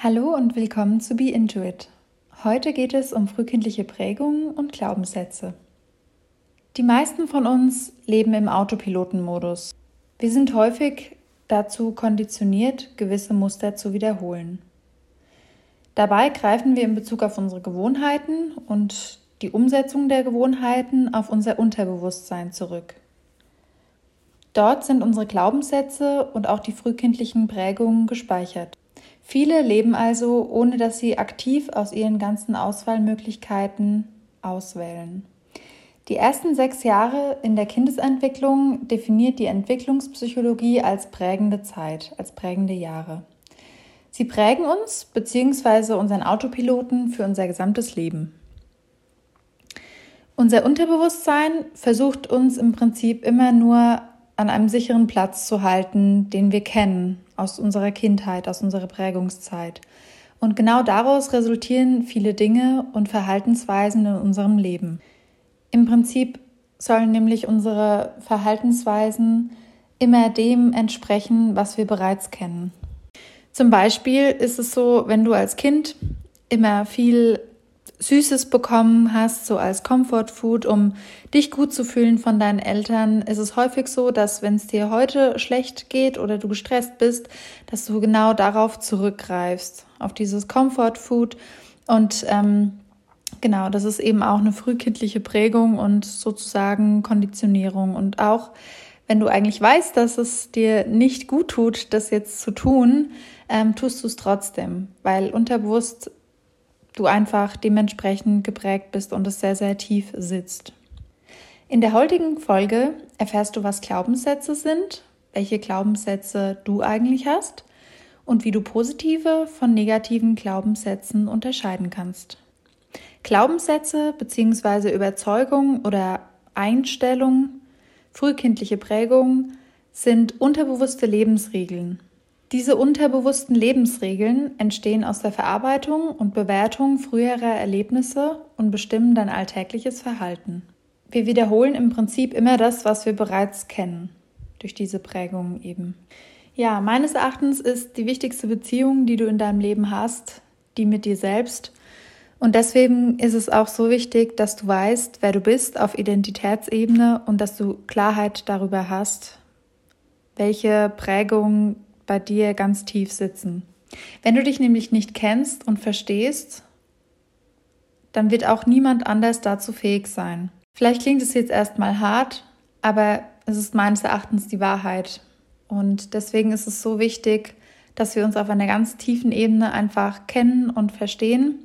Hallo und willkommen zu Be Into It. Heute geht es um frühkindliche Prägungen und Glaubenssätze. Die meisten von uns leben im Autopilotenmodus. Wir sind häufig dazu konditioniert, gewisse Muster zu wiederholen. Dabei greifen wir in Bezug auf unsere Gewohnheiten und die Umsetzung der Gewohnheiten auf unser Unterbewusstsein zurück. Dort sind unsere Glaubenssätze und auch die frühkindlichen Prägungen gespeichert. Viele leben also, ohne dass sie aktiv aus ihren ganzen Auswahlmöglichkeiten auswählen. Die ersten sechs Jahre in der Kindesentwicklung definiert die Entwicklungspsychologie als prägende Zeit, als prägende Jahre. Sie prägen uns bzw. unseren Autopiloten für unser gesamtes Leben. Unser Unterbewusstsein versucht uns im Prinzip immer nur an einem sicheren Platz zu halten, den wir kennen, aus unserer Kindheit, aus unserer Prägungszeit. Und genau daraus resultieren viele Dinge und Verhaltensweisen in unserem Leben. Im Prinzip sollen nämlich unsere Verhaltensweisen immer dem entsprechen, was wir bereits kennen. Zum Beispiel ist es so, wenn du als Kind immer viel Süßes bekommen hast, so als Comfort Food, um dich gut zu fühlen von deinen Eltern, ist es häufig so, dass wenn es dir heute schlecht geht oder du gestresst bist, dass du genau darauf zurückgreifst, auf dieses Comfort Food. Und ähm, genau, das ist eben auch eine frühkindliche Prägung und sozusagen Konditionierung. Und auch wenn du eigentlich weißt, dass es dir nicht gut tut, das jetzt zu tun, ähm, tust du es trotzdem, weil unterbewusst du einfach dementsprechend geprägt bist und es sehr, sehr tief sitzt. In der heutigen Folge erfährst du, was Glaubenssätze sind, welche Glaubenssätze du eigentlich hast und wie du positive von negativen Glaubenssätzen unterscheiden kannst. Glaubenssätze bzw. Überzeugungen oder Einstellungen, frühkindliche Prägungen sind unterbewusste Lebensregeln. Diese unterbewussten Lebensregeln entstehen aus der Verarbeitung und Bewertung früherer Erlebnisse und bestimmen dein alltägliches Verhalten. Wir wiederholen im Prinzip immer das, was wir bereits kennen, durch diese Prägungen eben. Ja, meines Erachtens ist die wichtigste Beziehung, die du in deinem Leben hast, die mit dir selbst. Und deswegen ist es auch so wichtig, dass du weißt, wer du bist auf Identitätsebene und dass du Klarheit darüber hast, welche Prägungen bei dir ganz tief sitzen. Wenn du dich nämlich nicht kennst und verstehst, dann wird auch niemand anders dazu fähig sein. Vielleicht klingt es jetzt erstmal hart, aber es ist meines Erachtens die Wahrheit. Und deswegen ist es so wichtig, dass wir uns auf einer ganz tiefen Ebene einfach kennen und verstehen,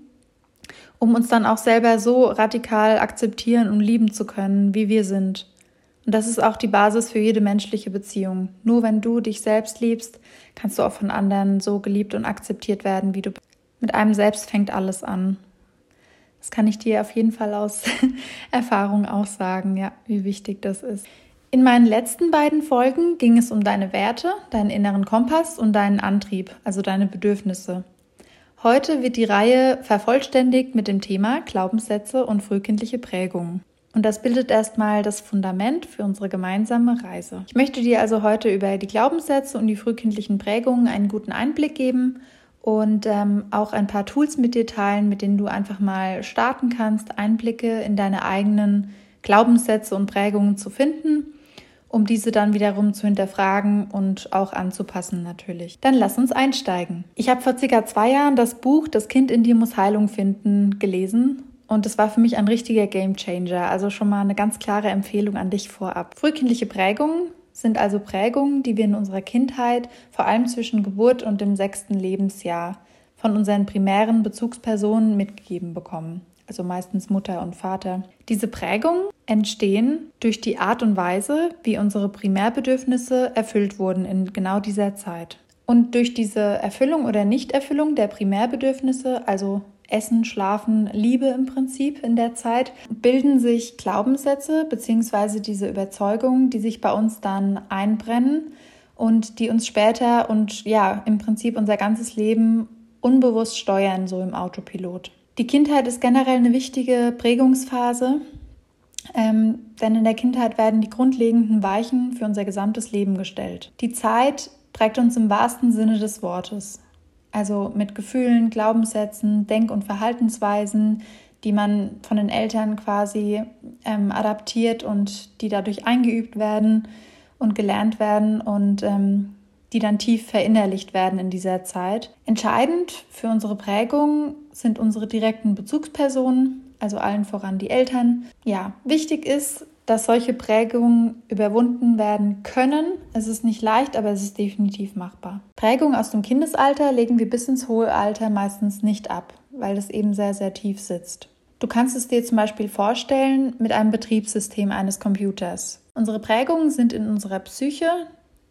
um uns dann auch selber so radikal akzeptieren und lieben zu können, wie wir sind. Und das ist auch die Basis für jede menschliche Beziehung. Nur wenn du dich selbst liebst, kannst du auch von anderen so geliebt und akzeptiert werden, wie du bist. Mit einem selbst fängt alles an. Das kann ich dir auf jeden Fall aus Erfahrung auch sagen, ja, wie wichtig das ist. In meinen letzten beiden Folgen ging es um deine Werte, deinen inneren Kompass und deinen Antrieb, also deine Bedürfnisse. Heute wird die Reihe vervollständigt mit dem Thema Glaubenssätze und frühkindliche Prägungen. Und das bildet erstmal das Fundament für unsere gemeinsame Reise. Ich möchte dir also heute über die Glaubenssätze und die frühkindlichen Prägungen einen guten Einblick geben und ähm, auch ein paar Tools mit dir teilen, mit denen du einfach mal starten kannst, Einblicke in deine eigenen Glaubenssätze und Prägungen zu finden, um diese dann wiederum zu hinterfragen und auch anzupassen natürlich. Dann lass uns einsteigen. Ich habe vor circa zwei Jahren das Buch Das Kind in dir muss Heilung finden gelesen und es war für mich ein richtiger Gamechanger. Also schon mal eine ganz klare Empfehlung an dich vorab. Frühkindliche Prägungen sind also Prägungen, die wir in unserer Kindheit, vor allem zwischen Geburt und dem sechsten Lebensjahr, von unseren primären Bezugspersonen mitgegeben bekommen. Also meistens Mutter und Vater. Diese Prägungen entstehen durch die Art und Weise, wie unsere Primärbedürfnisse erfüllt wurden in genau dieser Zeit. Und durch diese Erfüllung oder Nichterfüllung der Primärbedürfnisse, also Essen, Schlafen, Liebe im Prinzip in der Zeit, bilden sich Glaubenssätze bzw. diese Überzeugungen, die sich bei uns dann einbrennen und die uns später und ja, im Prinzip unser ganzes Leben unbewusst steuern, so im Autopilot. Die Kindheit ist generell eine wichtige Prägungsphase, ähm, denn in der Kindheit werden die grundlegenden Weichen für unser gesamtes Leben gestellt. Die Zeit prägt uns im wahrsten Sinne des Wortes. Also mit Gefühlen, Glaubenssätzen, Denk- und Verhaltensweisen, die man von den Eltern quasi ähm, adaptiert und die dadurch eingeübt werden und gelernt werden und ähm, die dann tief verinnerlicht werden in dieser Zeit. Entscheidend für unsere Prägung sind unsere direkten Bezugspersonen, also allen voran die Eltern. Ja, wichtig ist, dass solche Prägungen überwunden werden können. Es ist nicht leicht, aber es ist definitiv machbar. Prägungen aus dem Kindesalter legen wir bis ins hohe Alter meistens nicht ab, weil das eben sehr, sehr tief sitzt. Du kannst es dir zum Beispiel vorstellen mit einem Betriebssystem eines Computers. Unsere Prägungen sind in unserer Psyche,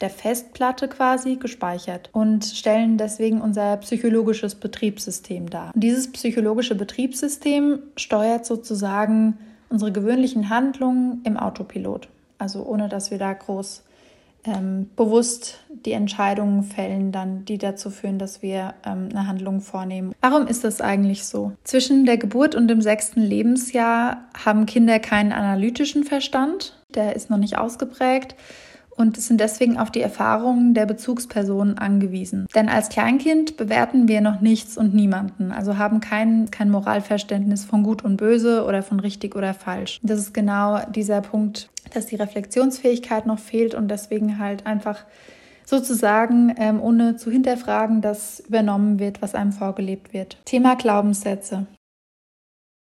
der Festplatte quasi, gespeichert und stellen deswegen unser psychologisches Betriebssystem dar. Und dieses psychologische Betriebssystem steuert sozusagen unsere gewöhnlichen Handlungen im Autopilot. Also ohne dass wir da groß ähm, bewusst die Entscheidungen fällen, dann die dazu führen, dass wir ähm, eine Handlung vornehmen. Warum ist das eigentlich so? Zwischen der Geburt und dem sechsten Lebensjahr haben Kinder keinen analytischen Verstand, der ist noch nicht ausgeprägt und sind deswegen auf die Erfahrungen der Bezugspersonen angewiesen. Denn als Kleinkind bewerten wir noch nichts und niemanden, also haben kein, kein Moralverständnis von gut und böse oder von richtig oder falsch. Das ist genau dieser Punkt, dass die Reflexionsfähigkeit noch fehlt und deswegen halt einfach sozusagen, ähm, ohne zu hinterfragen, das übernommen wird, was einem vorgelebt wird. Thema Glaubenssätze.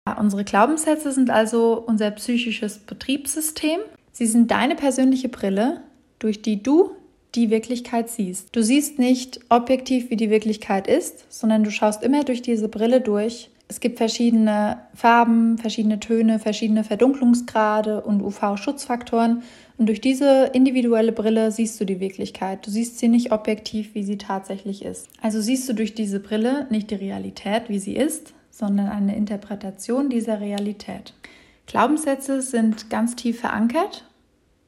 Ja, unsere Glaubenssätze sind also unser psychisches Betriebssystem. Sie sind deine persönliche Brille, durch die du die Wirklichkeit siehst. Du siehst nicht objektiv, wie die Wirklichkeit ist, sondern du schaust immer durch diese Brille durch. Es gibt verschiedene Farben, verschiedene Töne, verschiedene Verdunklungsgrade und UV-Schutzfaktoren. Und durch diese individuelle Brille siehst du die Wirklichkeit. Du siehst sie nicht objektiv, wie sie tatsächlich ist. Also siehst du durch diese Brille nicht die Realität, wie sie ist, sondern eine Interpretation dieser Realität. Glaubenssätze sind ganz tief verankert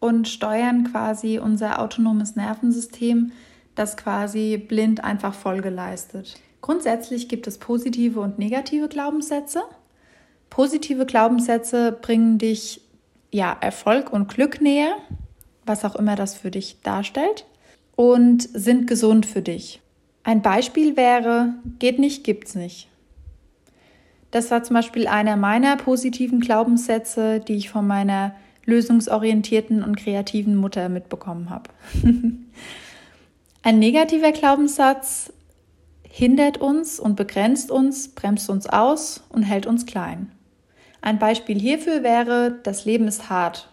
und steuern quasi unser autonomes Nervensystem, das quasi blind einfach Folge leistet. Grundsätzlich gibt es positive und negative Glaubenssätze. Positive Glaubenssätze bringen dich ja Erfolg und Glück näher, was auch immer das für dich darstellt, und sind gesund für dich. Ein Beispiel wäre, geht nicht, gibt's nicht. Das war zum Beispiel einer meiner positiven Glaubenssätze, die ich von meiner lösungsorientierten und kreativen Mutter mitbekommen habe. Ein negativer Glaubenssatz hindert uns und begrenzt uns, bremst uns aus und hält uns klein. Ein Beispiel hierfür wäre, das Leben ist hart.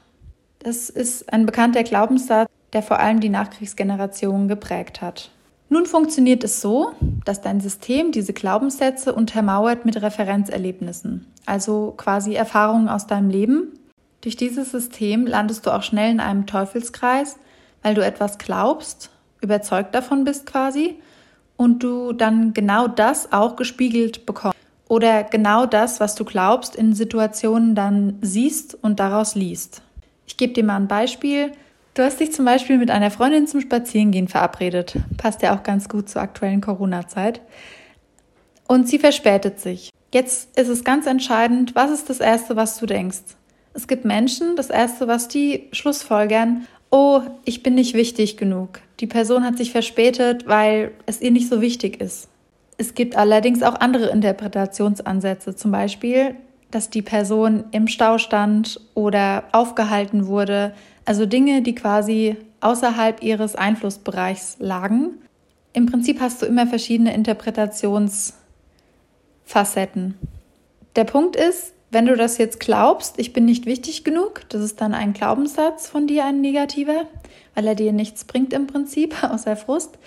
Das ist ein bekannter Glaubenssatz, der vor allem die Nachkriegsgeneration geprägt hat. Nun funktioniert es so, dass dein System diese Glaubenssätze untermauert mit Referenzerlebnissen, also quasi Erfahrungen aus deinem Leben, durch dieses System landest du auch schnell in einem Teufelskreis, weil du etwas glaubst, überzeugt davon bist quasi und du dann genau das auch gespiegelt bekommst. Oder genau das, was du glaubst, in Situationen dann siehst und daraus liest. Ich gebe dir mal ein Beispiel. Du hast dich zum Beispiel mit einer Freundin zum Spazierengehen verabredet. Passt ja auch ganz gut zur aktuellen Corona-Zeit. Und sie verspätet sich. Jetzt ist es ganz entscheidend, was ist das Erste, was du denkst? Es gibt Menschen, das Erste, was die schlussfolgern, oh, ich bin nicht wichtig genug. Die Person hat sich verspätet, weil es ihr nicht so wichtig ist. Es gibt allerdings auch andere Interpretationsansätze, zum Beispiel, dass die Person im Stau stand oder aufgehalten wurde, also Dinge, die quasi außerhalb ihres Einflussbereichs lagen. Im Prinzip hast du immer verschiedene Interpretationsfacetten. Der Punkt ist, wenn du das jetzt glaubst, ich bin nicht wichtig genug, das ist dann ein Glaubenssatz von dir, ein negativer, weil er dir nichts bringt im Prinzip, außer Frust.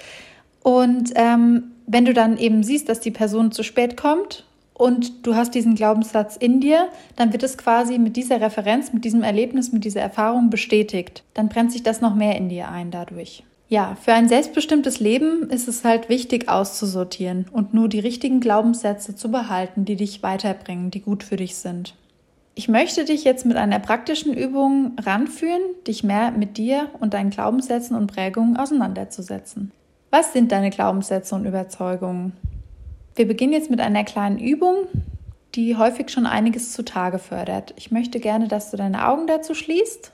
Und ähm, wenn du dann eben siehst, dass die Person zu spät kommt und du hast diesen Glaubenssatz in dir, dann wird es quasi mit dieser Referenz, mit diesem Erlebnis, mit dieser Erfahrung bestätigt. Dann brennt sich das noch mehr in dir ein dadurch. Ja, für ein selbstbestimmtes Leben ist es halt wichtig auszusortieren und nur die richtigen Glaubenssätze zu behalten, die dich weiterbringen, die gut für dich sind. Ich möchte dich jetzt mit einer praktischen Übung ranführen, dich mehr mit dir und deinen Glaubenssätzen und Prägungen auseinanderzusetzen. Was sind deine Glaubenssätze und Überzeugungen? Wir beginnen jetzt mit einer kleinen Übung, die häufig schon einiges zutage fördert. Ich möchte gerne, dass du deine Augen dazu schließt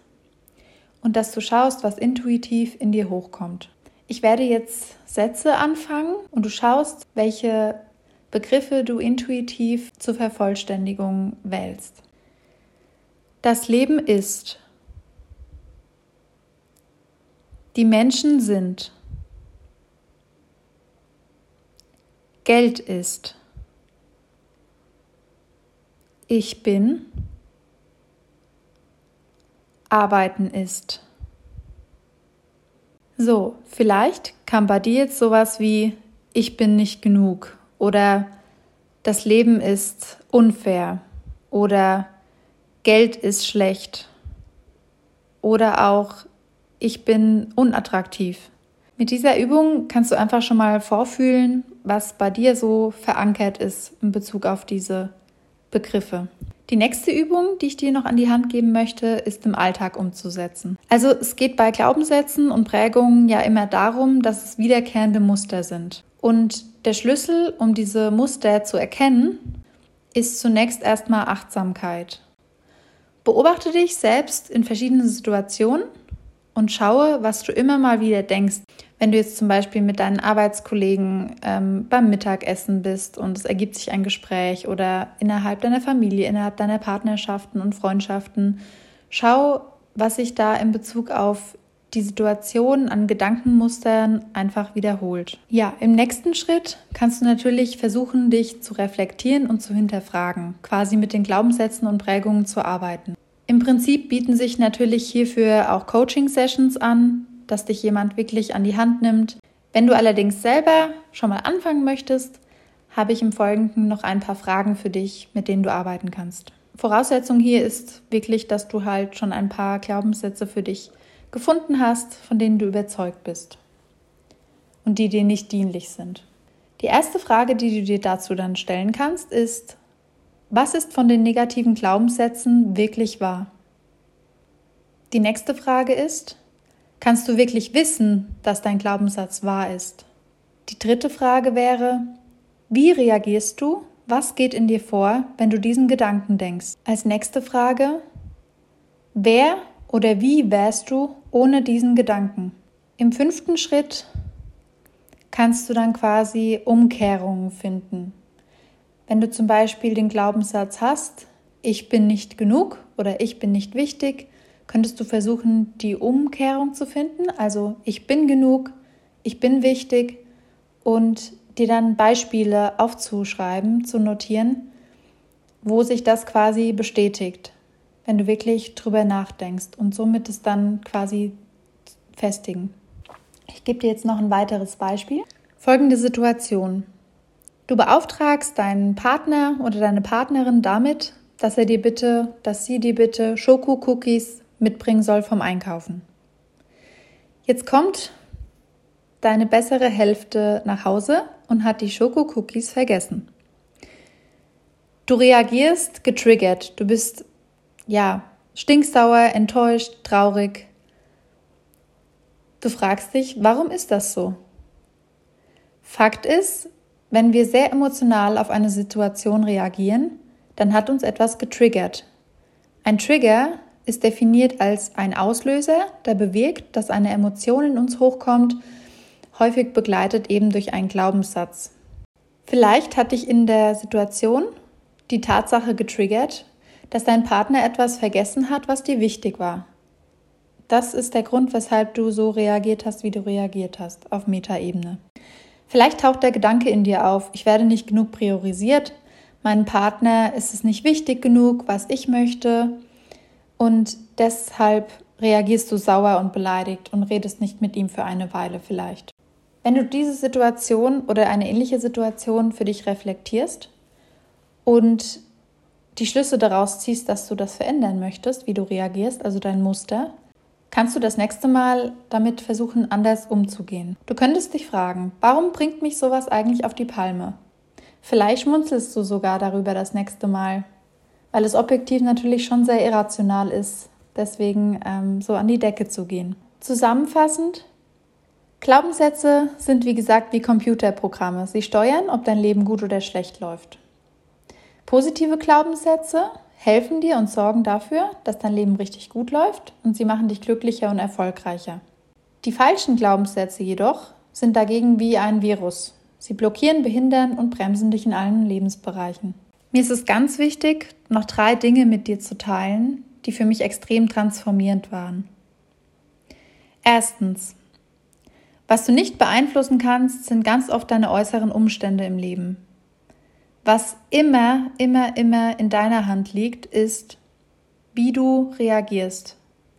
und dass du schaust, was intuitiv in dir hochkommt. Ich werde jetzt Sätze anfangen und du schaust, welche Begriffe du intuitiv zur Vervollständigung wählst. Das Leben ist. Die Menschen sind. Geld ist. Ich bin. Arbeiten ist. So, vielleicht kam bei dir jetzt sowas wie ich bin nicht genug oder das Leben ist unfair oder Geld ist schlecht oder auch ich bin unattraktiv. Mit dieser Übung kannst du einfach schon mal vorfühlen, was bei dir so verankert ist in Bezug auf diese Begriffe. Die nächste Übung, die ich dir noch an die Hand geben möchte, ist im Alltag umzusetzen. Also es geht bei Glaubenssätzen und Prägungen ja immer darum, dass es wiederkehrende Muster sind. Und der Schlüssel, um diese Muster zu erkennen, ist zunächst erstmal Achtsamkeit. Beobachte dich selbst in verschiedenen Situationen und schaue, was du immer mal wieder denkst. Wenn du jetzt zum Beispiel mit deinen Arbeitskollegen ähm, beim Mittagessen bist und es ergibt sich ein Gespräch oder innerhalb deiner Familie, innerhalb deiner Partnerschaften und Freundschaften, schau, was sich da in Bezug auf die Situation an Gedankenmustern einfach wiederholt. Ja, im nächsten Schritt kannst du natürlich versuchen, dich zu reflektieren und zu hinterfragen, quasi mit den Glaubenssätzen und Prägungen zu arbeiten. Im Prinzip bieten sich natürlich hierfür auch Coaching-Sessions an, dass dich jemand wirklich an die Hand nimmt. Wenn du allerdings selber schon mal anfangen möchtest, habe ich im Folgenden noch ein paar Fragen für dich, mit denen du arbeiten kannst. Voraussetzung hier ist wirklich, dass du halt schon ein paar Glaubenssätze für dich gefunden hast, von denen du überzeugt bist und die dir nicht dienlich sind. Die erste Frage, die du dir dazu dann stellen kannst, ist, was ist von den negativen Glaubenssätzen wirklich wahr? Die nächste Frage ist, kannst du wirklich wissen, dass dein Glaubenssatz wahr ist? Die dritte Frage wäre, wie reagierst du? Was geht in dir vor, wenn du diesen Gedanken denkst? Als nächste Frage, wer oder wie wärst du ohne diesen Gedanken? Im fünften Schritt kannst du dann quasi Umkehrungen finden. Wenn du zum Beispiel den Glaubenssatz hast, ich bin nicht genug oder ich bin nicht wichtig, könntest du versuchen, die Umkehrung zu finden. Also ich bin genug, ich bin wichtig und dir dann Beispiele aufzuschreiben, zu notieren, wo sich das quasi bestätigt wenn du wirklich drüber nachdenkst und somit es dann quasi festigen. Ich gebe dir jetzt noch ein weiteres Beispiel. Folgende Situation. Du beauftragst deinen Partner oder deine Partnerin damit, dass er dir bitte, dass sie dir bitte Schoko-Cookies mitbringen soll vom Einkaufen. Jetzt kommt deine bessere Hälfte nach Hause und hat die Schoko-Cookies vergessen. Du reagierst getriggert. Du bist ja, stinksauer, enttäuscht, traurig. Du fragst dich, warum ist das so? Fakt ist, wenn wir sehr emotional auf eine Situation reagieren, dann hat uns etwas getriggert. Ein Trigger ist definiert als ein Auslöser, der bewirkt, dass eine Emotion in uns hochkommt, häufig begleitet eben durch einen Glaubenssatz. Vielleicht hat dich in der Situation die Tatsache getriggert, dass dein Partner etwas vergessen hat, was dir wichtig war. Das ist der Grund, weshalb du so reagiert hast, wie du reagiert hast, auf Metaebene. Vielleicht taucht der Gedanke in dir auf, ich werde nicht genug priorisiert, meinem Partner ist es nicht wichtig genug, was ich möchte und deshalb reagierst du sauer und beleidigt und redest nicht mit ihm für eine Weile vielleicht. Wenn du diese Situation oder eine ähnliche Situation für dich reflektierst und die Schlüsse daraus ziehst, dass du das verändern möchtest, wie du reagierst, also dein Muster, kannst du das nächste Mal damit versuchen, anders umzugehen. Du könntest dich fragen, warum bringt mich sowas eigentlich auf die Palme? Vielleicht schmunzelst du sogar darüber das nächste Mal, weil es objektiv natürlich schon sehr irrational ist, deswegen ähm, so an die Decke zu gehen. Zusammenfassend, Glaubenssätze sind wie gesagt wie Computerprogramme. Sie steuern, ob dein Leben gut oder schlecht läuft. Positive Glaubenssätze helfen dir und sorgen dafür, dass dein Leben richtig gut läuft und sie machen dich glücklicher und erfolgreicher. Die falschen Glaubenssätze jedoch sind dagegen wie ein Virus. Sie blockieren, behindern und bremsen dich in allen Lebensbereichen. Mir ist es ganz wichtig, noch drei Dinge mit dir zu teilen, die für mich extrem transformierend waren. Erstens. Was du nicht beeinflussen kannst, sind ganz oft deine äußeren Umstände im Leben. Was immer, immer, immer in deiner Hand liegt, ist, wie du reagierst.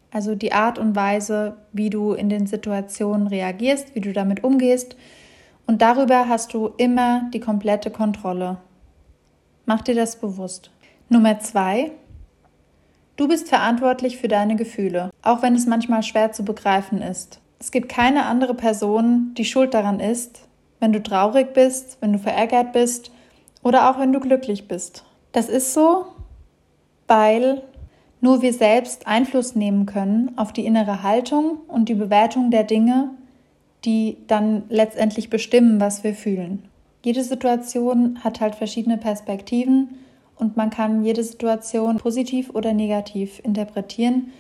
Also die Art und Weise, wie du in den Situationen reagierst, wie du damit umgehst. Und darüber hast du immer die komplette Kontrolle. Mach dir das bewusst. Nummer zwei. Du bist verantwortlich für deine Gefühle, auch wenn es manchmal schwer zu begreifen ist. Es gibt keine andere Person, die schuld daran ist, wenn du traurig bist, wenn du verärgert bist oder auch wenn du glücklich bist. Das ist so, weil nur wir selbst Einfluss nehmen können auf die innere Haltung und die Bewertung der Dinge, die dann letztendlich bestimmen, was wir fühlen. Jede Situation hat halt verschiedene Perspektiven und man kann jede Situation positiv oder negativ interpretieren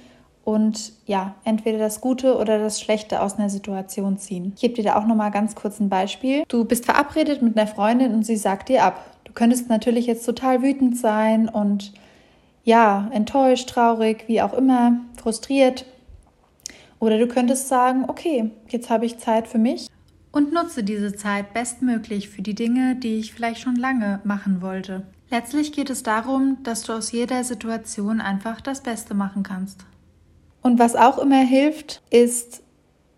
und ja, entweder das Gute oder das Schlechte aus einer Situation ziehen. Ich gebe dir da auch noch mal ganz kurz ein Beispiel. Du bist verabredet mit einer Freundin und sie sagt dir ab. Du könntest natürlich jetzt total wütend sein und ja, enttäuscht, traurig, wie auch immer, frustriert. Oder du könntest sagen, okay, jetzt habe ich Zeit für mich und nutze diese Zeit bestmöglich für die Dinge, die ich vielleicht schon lange machen wollte. Letztlich geht es darum, dass du aus jeder Situation einfach das Beste machen kannst. Und was auch immer hilft, ist,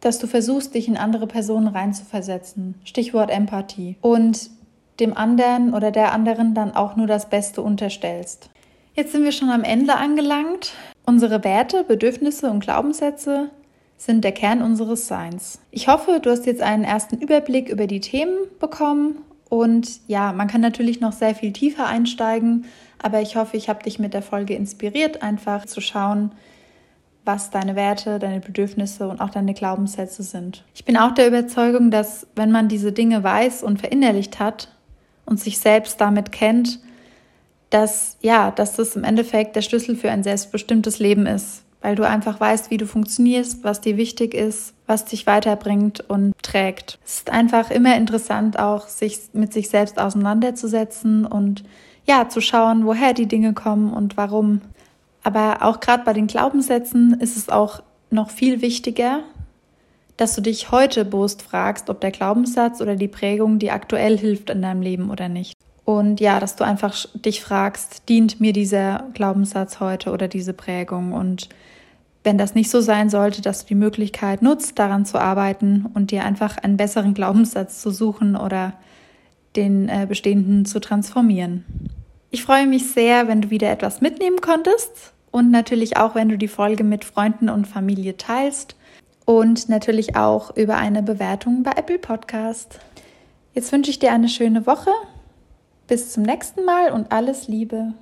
dass du versuchst, dich in andere Personen reinzuversetzen. Stichwort Empathie. Und dem anderen oder der anderen dann auch nur das Beste unterstellst. Jetzt sind wir schon am Ende angelangt. Unsere Werte, Bedürfnisse und Glaubenssätze sind der Kern unseres Seins. Ich hoffe, du hast jetzt einen ersten Überblick über die Themen bekommen und ja, man kann natürlich noch sehr viel tiefer einsteigen, aber ich hoffe, ich habe dich mit der Folge inspiriert, einfach zu schauen, was deine Werte, deine Bedürfnisse und auch deine Glaubenssätze sind. Ich bin auch der Überzeugung, dass wenn man diese Dinge weiß und verinnerlicht hat und sich selbst damit kennt, dass ja, dass das im Endeffekt der Schlüssel für ein selbstbestimmtes Leben ist, weil du einfach weißt, wie du funktionierst, was dir wichtig ist, was dich weiterbringt und trägt. Es ist einfach immer interessant, auch sich mit sich selbst auseinanderzusetzen und ja, zu schauen, woher die Dinge kommen und warum. Aber auch gerade bei den Glaubenssätzen ist es auch noch viel wichtiger, dass du dich heute bewusst fragst, ob der Glaubenssatz oder die Prägung dir aktuell hilft in deinem Leben oder nicht. Und ja, dass du einfach dich fragst, dient mir dieser Glaubenssatz heute oder diese Prägung? Und wenn das nicht so sein sollte, dass du die Möglichkeit nutzt, daran zu arbeiten und dir einfach einen besseren Glaubenssatz zu suchen oder den äh, bestehenden zu transformieren. Ich freue mich sehr, wenn du wieder etwas mitnehmen konntest und natürlich auch, wenn du die Folge mit Freunden und Familie teilst und natürlich auch über eine Bewertung bei Apple Podcast. Jetzt wünsche ich dir eine schöne Woche. Bis zum nächsten Mal und alles Liebe.